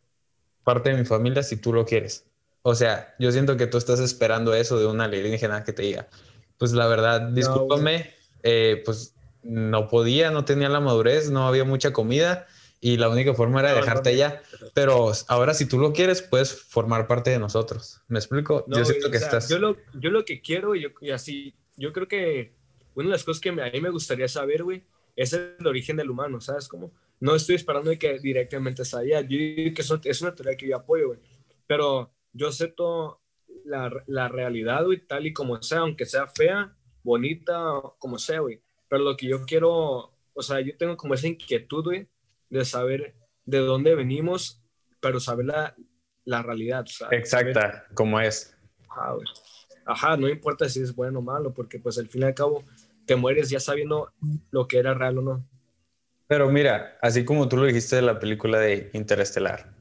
Speaker 3: parte de mi familia si tú lo quieres. O sea, yo siento que tú estás esperando eso de una alienígena que te diga, pues la verdad, discúlpame, eh, pues no podía, no tenía la madurez, no había mucha comida y la única forma era dejarte ya. Pero ahora si tú lo quieres, puedes formar parte de nosotros. ¿Me explico?
Speaker 1: yo siento que estás... Yo lo, yo lo que quiero, yo, y así, yo creo que una de las cosas que a mí me gustaría saber, güey, es el origen del humano, ¿sabes cómo? No estoy esperando de que directamente sea allá. Yo digo que eso es una teoría que yo apoyo, güey. Pero yo acepto la, la realidad, güey, tal y como sea, aunque sea fea, bonita, como sea, güey. Pero lo que yo quiero, o sea, yo tengo como esa inquietud, güey, de saber de dónde venimos, pero saber la, la realidad.
Speaker 3: Exacta, como es.
Speaker 1: Ajá, Ajá, no importa si es bueno o malo, porque pues al fin y al cabo te mueres ya sabiendo lo que era real o no.
Speaker 3: Pero mira, así como tú lo dijiste de la película de Interestelar.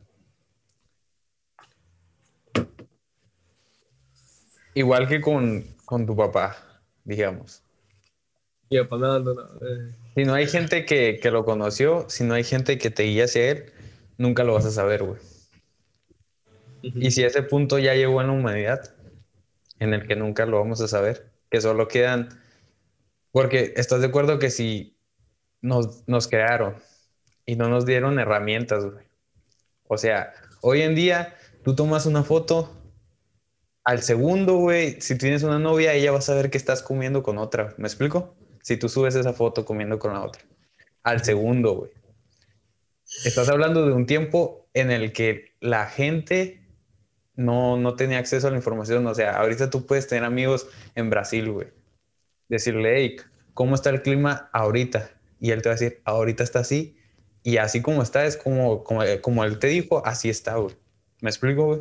Speaker 3: Igual que con, con tu papá, digamos.
Speaker 1: Eh.
Speaker 3: Si no hay gente que, que, lo conoció, si no hay gente que te guía hacia él, nunca lo vas a saber, güey. Y si ese punto ya llegó en la humanidad, en el que nunca lo vamos a saber, que solo quedan... Porque estás de acuerdo que si nos, nos crearon y no nos dieron herramientas, güey. O sea, hoy en día tú tomas una foto, al segundo, güey, si tienes una novia, ella va a saber que estás comiendo con otra. ¿Me explico? si tú subes esa foto comiendo con la otra. Al segundo, güey. Estás hablando de un tiempo en el que la gente no, no tenía acceso a la información. O sea, ahorita tú puedes tener amigos en Brasil, güey. Decirle, hey, ¿cómo está el clima ahorita? Y él te va a decir, ahorita está así. Y así como está, es como, como, como él te dijo, así está, güey. ¿Me explico, güey?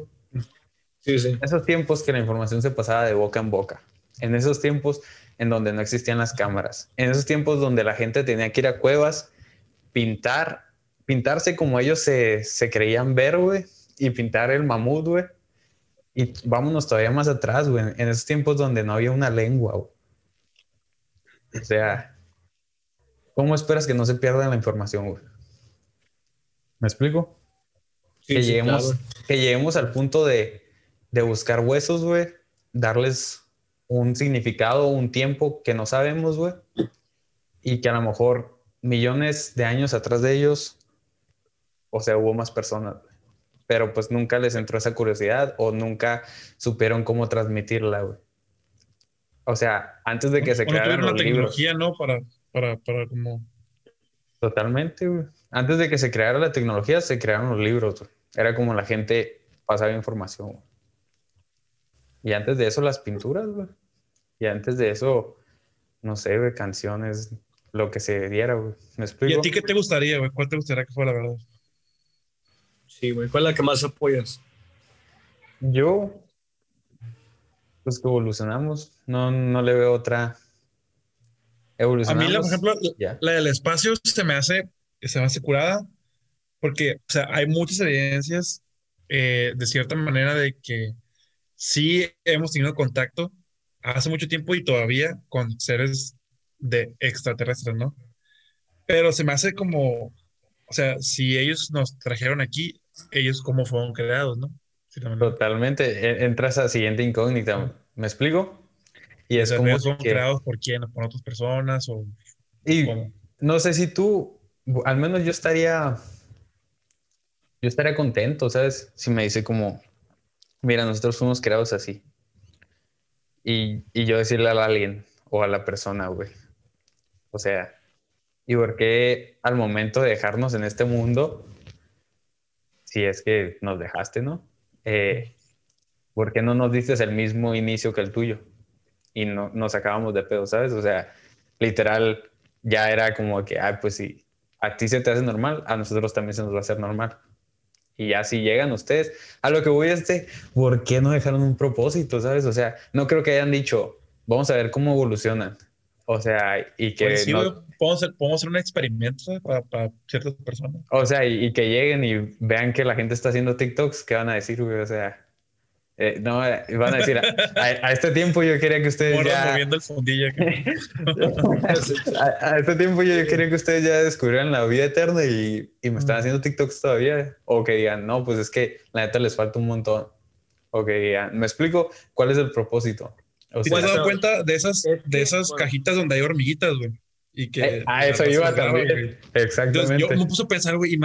Speaker 1: Sí, sí.
Speaker 3: En esos tiempos que la información se pasaba de boca en boca. En esos tiempos en donde no existían las cámaras. En esos tiempos donde la gente tenía que ir a cuevas, pintar, pintarse como ellos se, se creían ver, güey, y pintar el mamut, güey. Y vámonos todavía más atrás, güey, en esos tiempos donde no había una lengua, güey. O sea, ¿cómo esperas que no se pierda la información, güey? ¿Me explico? que, lleguemos, que lleguemos al punto de, de buscar huesos, güey, darles un significado, un tiempo que no sabemos, güey. Y que a lo mejor millones de años atrás de ellos, o sea, hubo más personas, Pero pues nunca les entró esa curiosidad o nunca supieron cómo transmitirla, güey. O sea, antes de que se crearan
Speaker 2: los la tecnología, ¿no? Para, para, para como...
Speaker 3: Totalmente, güey. Antes de que se creara la tecnología, se crearon los libros, güey. Era como la gente pasaba información, Y antes de eso, las pinturas, güey. Y antes de eso, no sé, güey, canciones, lo que se diera, güey. ¿Me explico?
Speaker 2: ¿Y a ti qué te gustaría, güey? ¿Cuál te gustaría que fuera la verdad?
Speaker 1: Sí, güey. ¿Cuál es la que más apoyas?
Speaker 3: Yo, pues que evolucionamos. No, no le veo otra.
Speaker 2: Evolucionamos. A mí, por ejemplo, la del espacio se me hace, se me hace curada porque, o sea, hay muchas evidencias eh, de cierta manera de que sí hemos tenido contacto hace mucho tiempo y todavía con seres de extraterrestres, ¿no? Pero se me hace como, o sea, si ellos nos trajeron aquí, ellos cómo fueron creados, ¿no?
Speaker 3: Totalmente. E, entras a la siguiente incógnita. ¿Me explico?
Speaker 2: Y es como fueron creados por quién, por otras personas o
Speaker 3: y no sé si tú, al menos yo estaría, yo estaría contento, ¿sabes? Si me dice como, mira, nosotros fuimos creados así y, y yo decirle al alien o a la persona, güey. O sea, ¿y por qué al momento de dejarnos en este mundo, si es que nos dejaste, ¿no? Eh, ¿Por qué no nos diste el mismo inicio que el tuyo? Y no, nos acabamos de pedo, ¿sabes? O sea, literal, ya era como que, ah, pues si a ti se te hace normal, a nosotros también se nos va a hacer normal. Y ya si llegan ustedes, a lo que voy este, ¿por qué no dejaron un propósito, sabes? O sea, no creo que hayan dicho, vamos a ver cómo evolucionan. O sea, y que...
Speaker 2: Pues podemos, hacer, podemos, hacer, un experimento para, para, ciertas personas.
Speaker 3: O sea, y, que lleguen y vean que la gente está haciendo TikToks, ¿qué van a decir, güey? O sea, Eh, no, van a decir, a, este tiempo yo quería que ustedes
Speaker 2: Morras
Speaker 3: ya...
Speaker 2: moviendo el fundillo acá.
Speaker 3: A, a este tiempo yo quería que ustedes ya descubrieran la vida eterna y, y me están haciendo TikToks todavía. O que digan, no, pues es que la neta les falta un montón. O que digan, me explico cuál es el propósito. O
Speaker 2: ¿Sí
Speaker 3: sea,
Speaker 2: te has dado cuenta de esas, de esas cajitas donde hay hormiguitas, güey? Y que.
Speaker 3: eh, a
Speaker 2: que
Speaker 3: eso iba
Speaker 2: graba,
Speaker 3: también.
Speaker 2: güey. Entonces
Speaker 3: Exactamente.
Speaker 2: yo me puse a pensar, güey,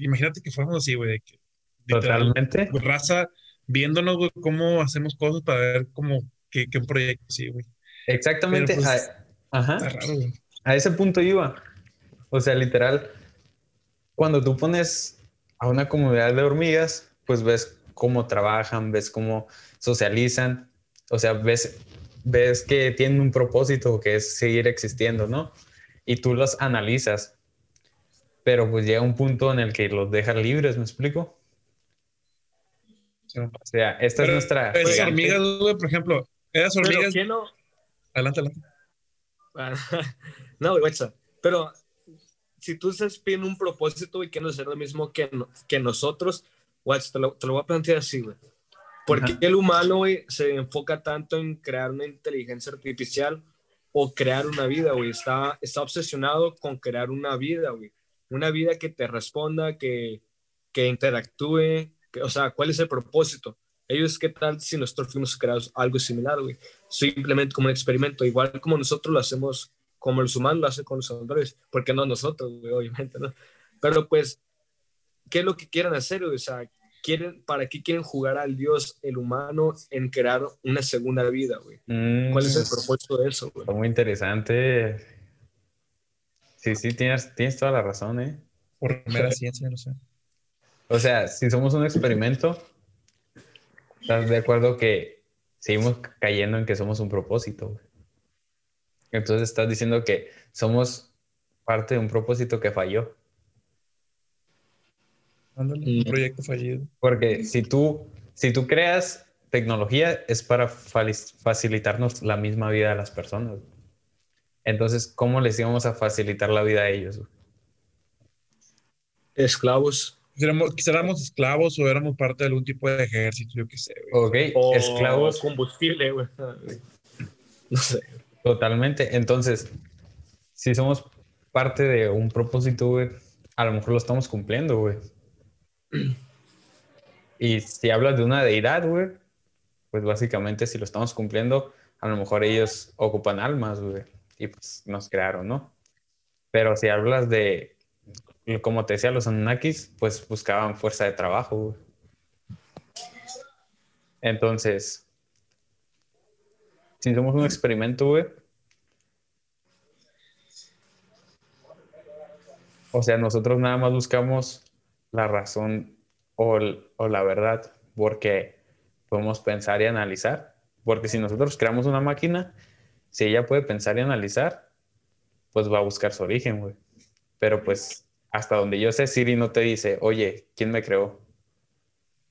Speaker 2: imagínate que fuéramos así, güey, de que literal,
Speaker 3: Totalmente.
Speaker 2: raza viéndonos, güey, cómo hacemos cosas para ver cómo que, que un proyecto así, güey.
Speaker 3: Exactamente.
Speaker 2: Pues,
Speaker 3: a, ajá.
Speaker 2: Raro, güey.
Speaker 3: A ese punto iba. O sea, literal, cuando tú pones a una comunidad de hormigas, pues ves cómo trabajan, ves cómo socializan, o sea, ves, ves que tienen un propósito que es seguir existiendo, ¿no? Y tú los analizas, pero pues llega un punto en el que los dejas libres, ¿me explico? O sea, esta
Speaker 2: Pero
Speaker 3: es nuestra...
Speaker 2: Esas
Speaker 3: gigante-
Speaker 2: hormigas, güey, por ejemplo, esas
Speaker 1: Pero
Speaker 2: hormigas.
Speaker 1: ¿qué no?
Speaker 2: Adelante, adelante.
Speaker 1: No, güey, guacha. Pero si tú estás pidiendo un propósito y quieres hacer lo mismo que, no- que nosotros, guacha, te lo, te lo voy a plantear así, güey. ¿Por qué el humano, güey, se enfoca tanto en crear una inteligencia artificial o crear una vida, güey? Está, está obsesionado con crear una vida, güey. Una vida que te responda, que, que interactúe. Que- o sea, ¿cuál es el propósito? Ellos, ¿qué tal si nosotros fuimos creados algo similar, güey? Simplemente como un experimento, igual como nosotros lo hacemos, como los humanos lo hacen con los androides, porque no nosotros, güey, obviamente, ¿no? Pero pues, ¿qué es lo que quieren hacer, güey? O sea, quieren, ¿para qué quieren jugar al Dios, el humano, en crear una segunda vida, güey?
Speaker 3: Mm,
Speaker 1: ¿Cuál es el propósito de eso, güey?
Speaker 3: Muy interesante. Sí, sí, tienes, tienes toda la razón, ¿eh?
Speaker 2: Por mera ciencia, no sé.
Speaker 3: O sea, si somos un experimento, ¿estás de acuerdo que seguimos cayendo en que somos un propósito? güey? Entonces estás diciendo que somos parte de un propósito que falló.
Speaker 2: Ándale,
Speaker 1: Mm.
Speaker 2: un proyecto fallido.
Speaker 3: Porque si tú, si tú creas tecnología es para facilitarnos la misma vida a las personas. Entonces, ¿cómo les íbamos a facilitar la vida a ellos? güey?
Speaker 2: Quisiéramos esclavos o éramos parte de algún tipo de ejército, yo qué sé, güey.
Speaker 3: Ok,
Speaker 1: O
Speaker 3: esclavos.
Speaker 1: combustible, güey. No sé.
Speaker 3: Totalmente. Entonces, si somos parte de un propósito, güey, a lo mejor lo estamos cumpliendo, güey. Y si hablas de una deidad, güey, pues básicamente si lo estamos cumpliendo, a lo mejor ellos ocupan almas, güey, y pues nos crearon, ¿no? Pero si hablas de, como te decía, los Anunnakis, pues buscaban fuerza de trabajo. Entonces, si somos un experimento, güey, o sea, nosotros nada más buscamos la razón o, o la verdad porque podemos pensar y analizar. Porque si nosotros creamos una máquina, si ella puede pensar y analizar, pues va a buscar su origen, güey. Pero pues hasta donde yo sé, Siri no te dice, oye, ¿quién me creó?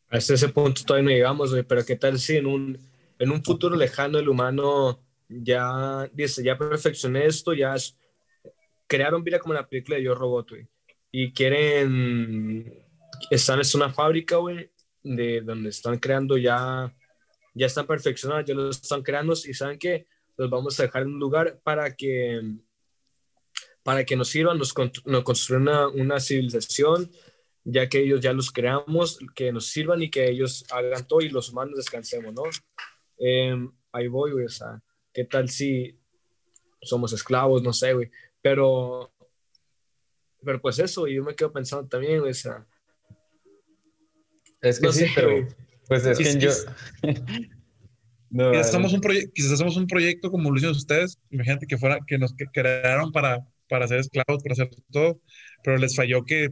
Speaker 1: Hasta ese punto todavía no llegamos, pero ¿qué tal si en un, en un futuro lejano el humano ya dice, ya perfeccioné esto, ya es- crearon vida como la película de Yo Robot, y quieren, están en una fábrica, güey, de donde están creando ya, ya están perfeccionados, ya lo están creando y saben que los vamos a dejar en un lugar para que para que nos sirvan, nos, nos construyan una, una civilización, ya que ellos ya los creamos, que nos sirvan y que ellos hagan todo y los humanos descansemos, ¿no? Em, ahí voy, güey, o sea, ¿qué tal si somos esclavos? No sé, güey, pero, pero pues eso, y yo me quedo pensando también, güey, o sea,
Speaker 3: Es que
Speaker 1: no
Speaker 3: sí,
Speaker 1: sé,
Speaker 3: pero
Speaker 1: güey.
Speaker 3: pues es que yo... No,
Speaker 2: Quizás hacemos un, quizás hacemos un proyecto como lo hicieron ustedes. Imagínate que fuera, que nos que crearon para, para ser esclavos, para hacer todo, pero les falló que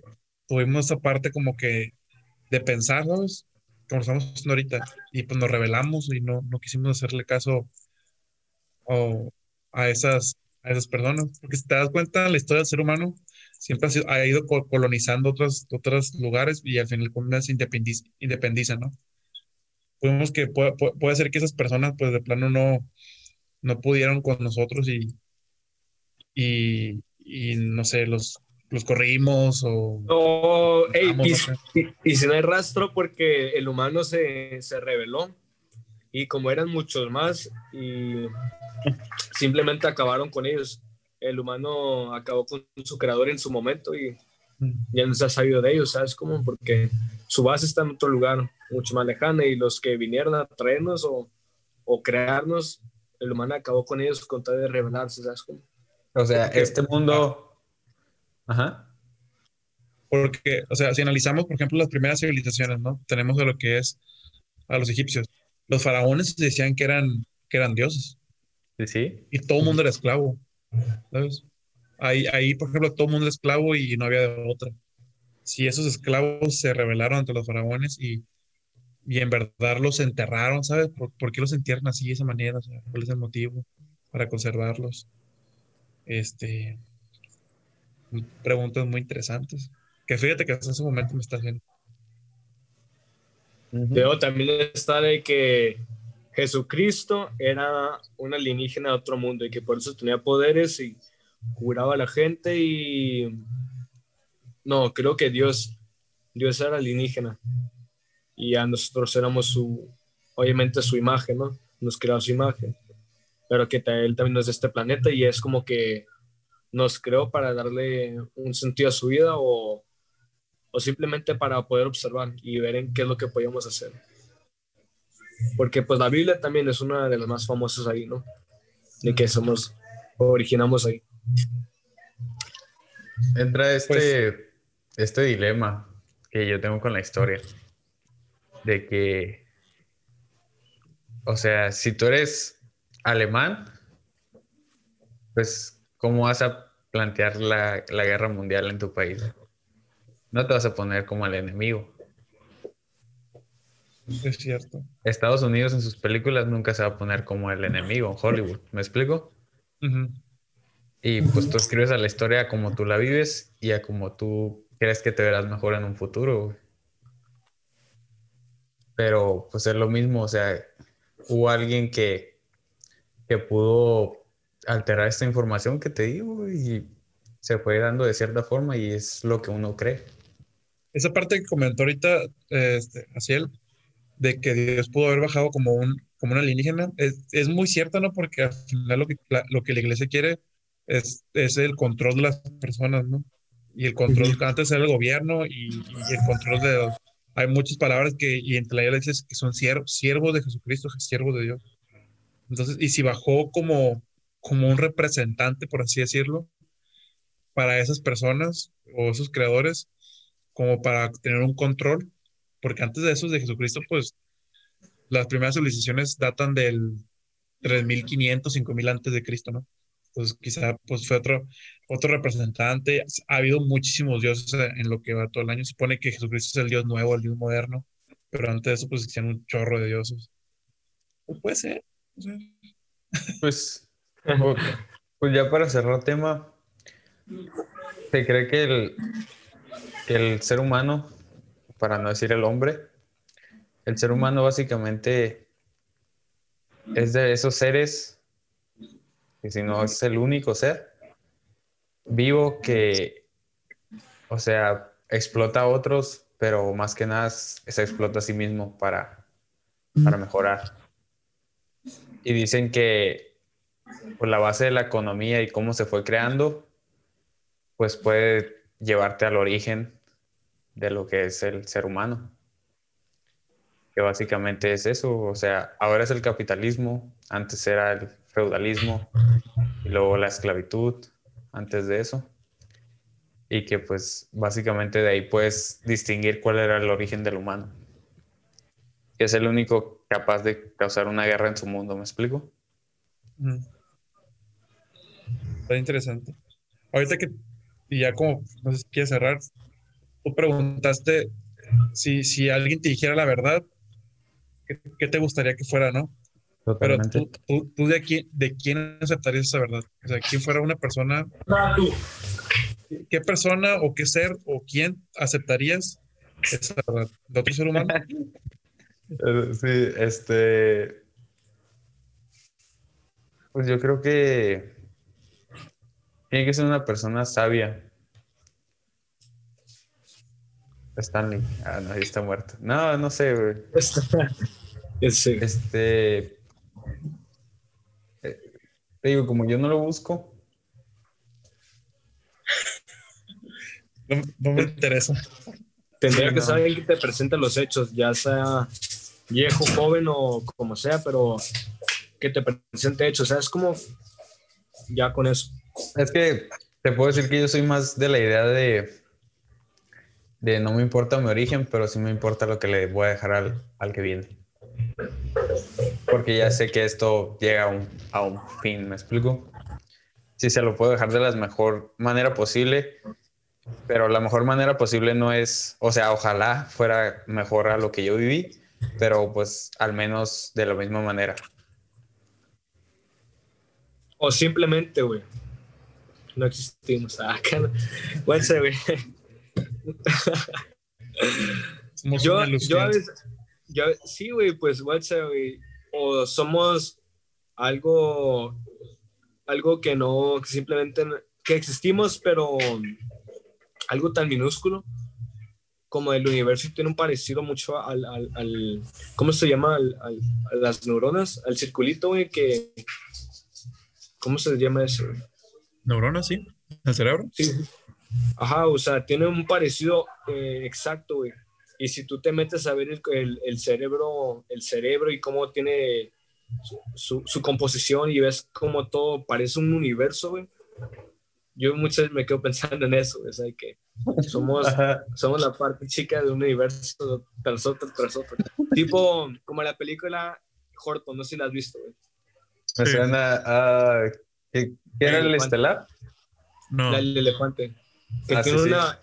Speaker 2: tuvimos esa parte como que de pensar, ¿sabes? Como estamos haciendo ahorita. Y pues nos rebelamos y no, no quisimos hacerle caso o, a esas, a esas personas. Porque si te das cuenta, la historia del ser humano siempre ha, sido- ha ido co- colonizando otros, otros lugares y al final se independiza, independiza, ¿no? Podemos que puede- puede ser que esas personas pues de plano no, no pudieron con nosotros y, y, y no sé, los, los corrimos o...
Speaker 1: Oh, ey,
Speaker 2: Vamos,
Speaker 1: y, y- y si no hay rastro porque el humano se, se rebeló y como eran muchos más y simplemente acabaron con ellos. El humano acabó con su creador en su momento y ya no se ha sabido de ellos, ¿sabes cómo? Porque su base está en otro lugar, mucho más lejano y los que vinieron a traernos o, o crearnos, el humano acabó con ellos con tal de revelarse, ¿sabes cómo?
Speaker 3: O sea, este mundo... Ajá.
Speaker 2: Porque, o sea, si analizamos, por ejemplo, las primeras civilizaciones, ¿no? Tenemos de lo que es a los egipcios los faraones decían que eran, que eran dioses.
Speaker 3: Sí, sí.
Speaker 2: Y todo el mundo era esclavo. ¿Sabes? Ahí, ahí, por ejemplo, todo el mundo era esclavo y no había de otra. Si esos esclavos se rebelaron ante los faraones y, y en verdad los enterraron, ¿sabes? ¿Por, qué los entierran así de esa manera? ¿Cuál es el motivo para conservarlos? Este, preguntas muy interesantes. Que fíjate que hasta ese momento me está haciendo.
Speaker 1: Luego también está de que Jesucristo era un alienígena de otro mundo y que por eso tenía poderes y curaba a la gente y no, creo que Dios, Dios era alienígena y a nosotros éramos su, obviamente su imagen, ¿no? Nos creó su imagen, pero que él también es de este planeta y es como que nos creó para darle un sentido a su vida o o simplemente para poder observar y ver en qué es lo que podíamos hacer. Porque pues la Biblia también es una de las más famosas ahí, ¿no? De que somos, originamos ahí.
Speaker 3: Entra este, pues, este dilema que yo tengo con la historia, de que, o sea, si tú eres alemán, pues, ¿cómo vas a plantear la, la guerra mundial en tu país? no te vas a poner como el enemigo.
Speaker 2: Es cierto.
Speaker 3: Estados Unidos en sus películas nunca se va a poner como el enemigo en Hollywood, ¿me explico? Y pues tú escribes a la historia como tú la vives y a como tú crees que te verás mejor en un futuro. Pero pues es lo mismo, o sea, hubo alguien que, que pudo alterar esta información que te digo y se fue dando de cierta forma y es lo que uno cree.
Speaker 2: Esa parte que comentó ahorita este, él, de que Dios pudo haber bajado como un, como un alienígena, es, es muy cierta, ¿no? Porque al final lo que la, lo que la iglesia quiere es, es, el control de las personas, ¿no? Y el control, antes era el gobierno y, el control de... hay muchas palabras que, y entre la iglesia que son siervos, siervos de Jesucristo, siervos de Dios. Entonces, y si bajó como, como un representante, por así decirlo, para esas personas o esos creadores, como para tener un control, porque antes de eso, de Jesucristo, pues las primeras civilizaciones datan del 3500, 5000 antes de Cristo, ¿no? Entonces quizá pues fue otro, otro representante. Ha habido muchísimos dioses en lo que va todo el año. Supone que Jesucristo es el Dios nuevo, el Dios moderno, pero antes de eso pues existían un chorro de dioses. Pues puede ser.
Speaker 3: Pues, pues ya para cerrar tema, ¿se cree que el, el ser humano, para no decir el hombre, el ser humano básicamente es de esos seres, y si no es el único ser vivo que, o sea, explota a otros, pero más que nada se explota a sí mismo para, para mejorar. Y dicen que por la base de la economía y cómo se fue creando, pues puede llevarte al origen de lo que es el ser humano. Que básicamente es eso, o sea, ahora es el capitalismo, antes era el feudalismo y luego la esclavitud antes de eso. Y que pues básicamente de ahí puedes distinguir cuál era el origen del humano. Que es el único capaz de causar una guerra en su mundo, ¿me explico?
Speaker 2: Está interesante. Ahorita que, y ya como, no sé si quieres cerrar, tú preguntaste si, si alguien te dijera la verdad, ¿qué, te gustaría que fuera, no? Pero tú, tú, de, aquí, de quién aceptarías esa verdad? O sea, ¿quién fuera una persona? ¿Qué persona o qué ser o quién aceptarías esa verdad? ¿De otro ser humano?
Speaker 3: sí, este. Pues yo creo que tiene que ser una persona sabia Stanley. Ah, no, ahí está muerto. No, no sé, güey. Este. eh, Te digo, como yo no lo busco,
Speaker 2: No, no me interesa.
Speaker 1: Tendría
Speaker 3: Sí,
Speaker 1: que
Speaker 3: no.
Speaker 1: ser alguien que te presente los hechos, ya sea viejo, joven o como sea, pero que te presente hechos. O sea, es como ya con eso.
Speaker 3: es que te puedo decir que yo soy más de la idea de. de no me importa mi origen, pero sí me importa lo que le voy a dejar al, al que viene. Porque ya sé que esto llega a un, a un fin, ¿me explico? Sí, se lo puedo dejar de la mejor manera posible, pero la mejor manera posible no es, o sea, ojalá fuera mejor a lo que yo viví, pero pues al menos de la misma manera.
Speaker 1: O simplemente, güey. No existimos. Ah. Bueno, sí, güey. Yo, yo a veces, yo, sí, güey, pues, WhatsApp, güey. O somos algo, algo que no, que simplemente, que existimos, pero algo tan minúsculo como el universo tiene un parecido mucho al, al, al- ¿cómo se llama? Al- a las neuronas, al circulito, güey, que, ¿cómo se llama eso?
Speaker 2: ¿Neuronas, sí? ¿El cerebro?
Speaker 1: Sí. Ajá, o sea, tiene un parecido eh, exacto, güey. Y si tú te metes a ver el, el- el cerebro, el cerebro y cómo tiene su, su- su composición y ves cómo todo parece un universo, güey. Yo muchas veces me quedo pensando en eso, o sea, que somos, somos la parte chica de un universo tras otro, tras otro. Tipo, como la película Horton, no sé si la has visto, güey.
Speaker 3: Me
Speaker 2: Sí.
Speaker 3: suena a... ¿Qué, qué era el
Speaker 1: Elefante.
Speaker 3: estelar?
Speaker 2: No.
Speaker 1: La del elefante. Que
Speaker 3: Ah, sí,
Speaker 1: tiene
Speaker 3: sí.
Speaker 1: una,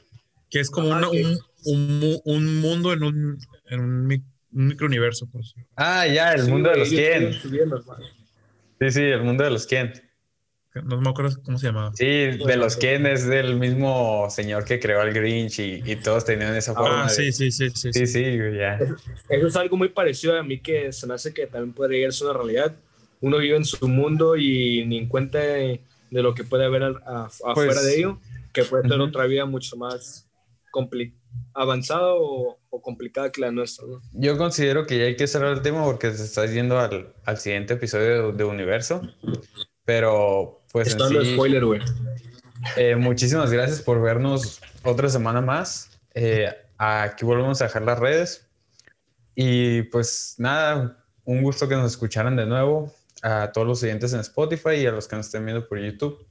Speaker 2: Que es como una- un, un un mundo en un, en un, mi- un microuniverso, pues.
Speaker 3: Ah, ya, el
Speaker 1: Sí,
Speaker 3: mundo de los quién. Sí, sí, el mundo de los quién.
Speaker 2: No me acuerdo cómo se llamaba.
Speaker 3: Sí, de los quién es del mismo señor que creó al Grinch y, y todos tenían esa forma.
Speaker 2: Ah,
Speaker 3: de-
Speaker 2: sí, sí, sí, sí.
Speaker 3: Sí,
Speaker 2: sí.
Speaker 3: sí, güey, ya.
Speaker 1: Eso es algo muy parecido a mí que se me hace que también puede llegar a ser una realidad. Uno vive en su mundo y ni en cuenta de, de lo que puede haber a- afuera
Speaker 3: Pues-
Speaker 1: de ello, que puede ser
Speaker 3: Ujú.
Speaker 1: otra vida mucho más compli- avanzada o, o complicada que la nuestra. ¿no?
Speaker 3: Yo considero que ya hay que cerrar el tema porque se está yendo al, al siguiente episodio de, de Universo. Pero, pues en
Speaker 1: Está dando
Speaker 3: sí,
Speaker 1: spoiler, güey.
Speaker 3: eh, muchísimas gracias por vernos otra semana más. Eh, aquí volvemos a dejar las redes. Y pues nada, un gusto que nos escucharan de nuevo. A todos los oyentes en Spotify y a los que nos estén viendo por YouTube.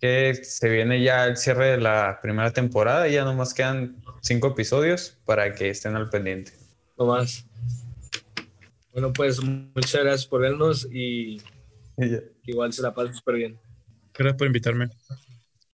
Speaker 3: Que se viene ya el cierre de la primera temporada y ya nomás quedan cinco episodios para que estén al pendiente.
Speaker 1: No más. Bueno, pues muchas gracias por vernos y
Speaker 3: Y ya.
Speaker 1: igual se la pasen súper bien.
Speaker 2: Gracias por invitarme.